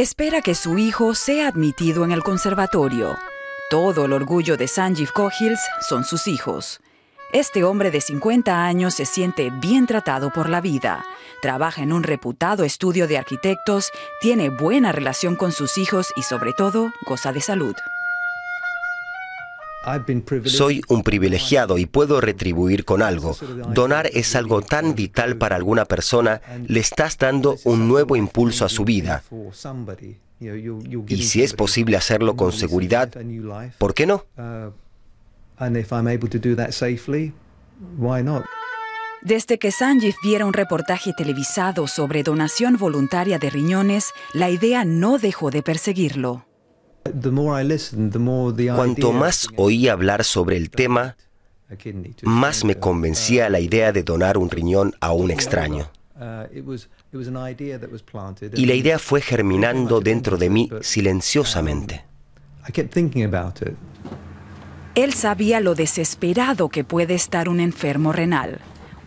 Espera que su hijo sea admitido en el conservatorio. Todo el orgullo de Sanjeev Kohils son sus hijos. Este hombre de 50 años se siente bien tratado por la vida. Trabaja en un reputado estudio de arquitectos, tiene buena relación con sus hijos y sobre todo goza de salud. Soy un privilegiado y puedo retribuir con algo. Donar es algo tan vital para alguna persona, le estás dando un nuevo impulso a su vida. Y si es posible hacerlo con seguridad, ¿por qué no? Desde que Sanjeev viera un reportaje televisado sobre donación voluntaria de riñones, la idea no dejó de perseguirlo. Cuanto más oí hablar sobre el tema, más me convencía la idea de donar un riñón a un extraño. Y la idea fue germinando dentro de mí silenciosamente. Él sabía lo desesperado que puede estar un enfermo renal.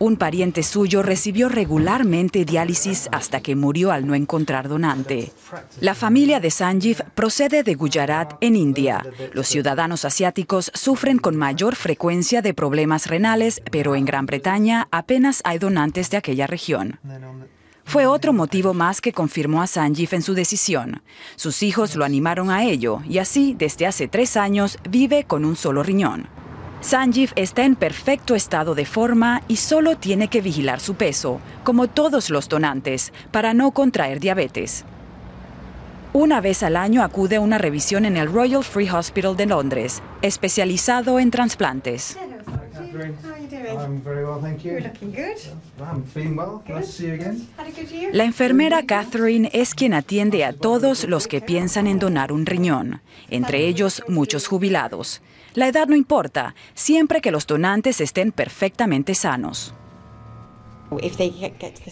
Un pariente suyo recibió regularmente diálisis hasta que murió al no encontrar donante. La familia de Sanjeev procede de Gujarat, en India. Los ciudadanos asiáticos sufren con mayor frecuencia de problemas renales, pero en Gran Bretaña apenas hay donantes de aquella región. Fue otro motivo más que confirmó a Sanjeev en su decisión. Sus hijos lo animaron a ello y así, desde hace tres años, vive con un solo riñón. Sanjeev está en perfecto estado de forma y solo tiene que vigilar su peso, como todos los donantes, para no contraer diabetes. Una vez al año acude a una revisión en el Royal Free Hospital de Londres, especializado en trasplantes. La enfermera Catherine es quien atiende a todos los que piensan en donar un riñón, entre ellos muchos jubilados. La edad no importa, siempre que los donantes estén perfectamente sanos.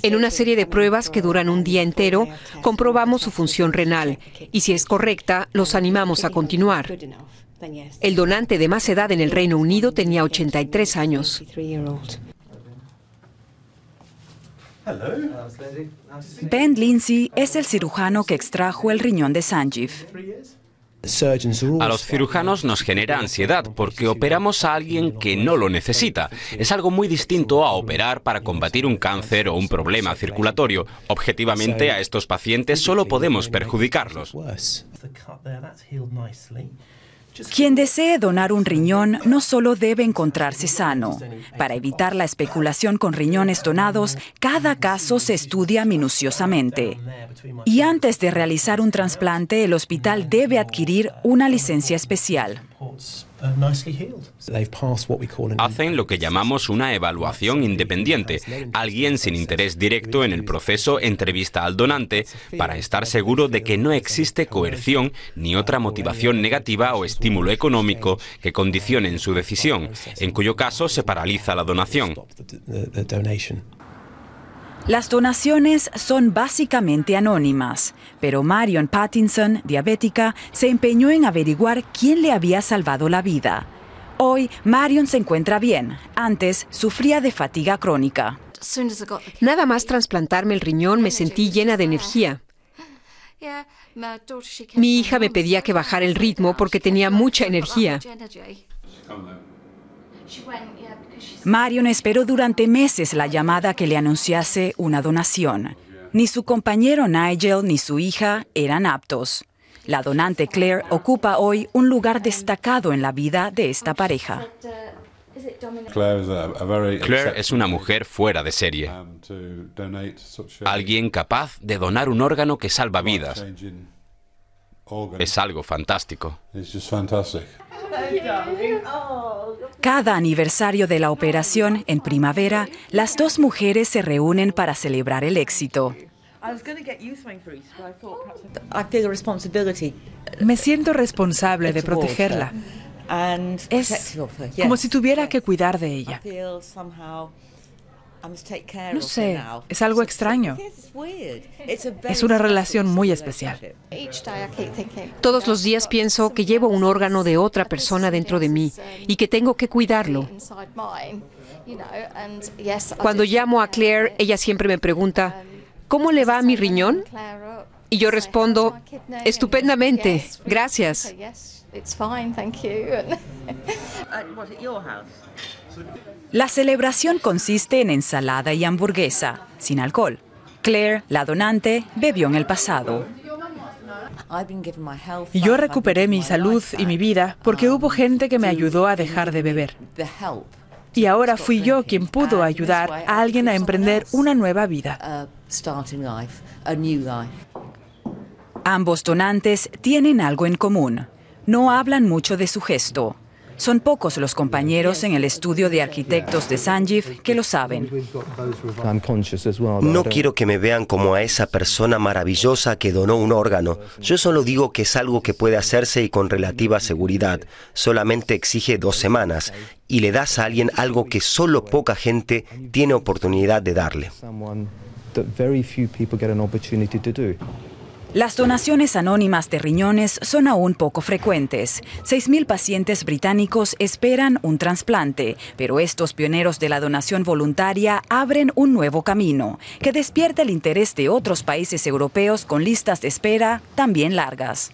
En una serie de pruebas que duran un día entero, comprobamos su función renal y si es correcta, los animamos a continuar. El donante de más edad en el Reino Unido tenía 83 años. Ben Lindsay es el cirujano que extrajo el riñón de Sanjeev. A los cirujanos nos genera ansiedad porque operamos a alguien que no lo necesita. Es algo muy distinto a operar para combatir un cáncer o un problema circulatorio. Objetivamente a estos pacientes solo podemos perjudicarlos. Quien desee donar un riñón no solo debe encontrarse sano. Para evitar la especulación con riñones donados, cada caso se estudia minuciosamente. Y antes de realizar un trasplante, el hospital debe adquirir una licencia especial. Hacen lo que llamamos una evaluación independiente. Alguien sin interés directo en el proceso entrevista al donante para estar seguro de que no existe coerción ni otra motivación negativa o estímulo económico que condicionen su decisión, en cuyo caso se paraliza la donación. Las donaciones son básicamente anónimas, pero Marion Pattinson, diabética, se empeñó en averiguar quién le había salvado la vida. Hoy, Marion se encuentra bien. Antes, sufría de fatiga crónica. Nada más trasplantarme el riñón me sentí llena de energía. Mi hija me pedía que bajara el ritmo porque tenía mucha energía. Marion esperó durante meses la llamada que le anunciase una donación. Ni su compañero Nigel ni su hija eran aptos. La donante Claire ocupa hoy un lugar destacado en la vida de esta pareja. Claire es una mujer fuera de serie. Alguien capaz de donar un órgano que salva vidas. Es algo fantástico. Cada aniversario de la operación, en primavera, las dos mujeres se reúnen para celebrar el éxito. Me siento responsable de protegerla. Es como si tuviera que cuidar de ella. No sé, es algo extraño. Es una relación muy especial. Todos los días pienso que llevo un órgano de otra persona dentro de mí y que tengo que cuidarlo. Cuando llamo a Claire, ella siempre me pregunta, ¿cómo le va a mi riñón? Y yo respondo, estupendamente, gracias. La celebración consiste en ensalada y hamburguesa, sin alcohol. Claire, la donante, bebió en el pasado. Yo recuperé mi salud y mi vida porque hubo gente que me ayudó a dejar de beber. Y ahora fui yo quien pudo ayudar a alguien a emprender una nueva vida. Ambos donantes tienen algo en común. No hablan mucho de su gesto. Son pocos los compañeros en el estudio de arquitectos de Sanjeev que lo saben. No quiero que me vean como a esa persona maravillosa que donó un órgano. Yo solo digo que es algo que puede hacerse y con relativa seguridad. Solamente exige dos semanas y le das a alguien algo que solo poca gente tiene oportunidad de darle. Las donaciones anónimas de riñones son aún poco frecuentes. 6.000 pacientes británicos esperan un trasplante, pero estos pioneros de la donación voluntaria abren un nuevo camino, que despierta el interés de otros países europeos con listas de espera también largas.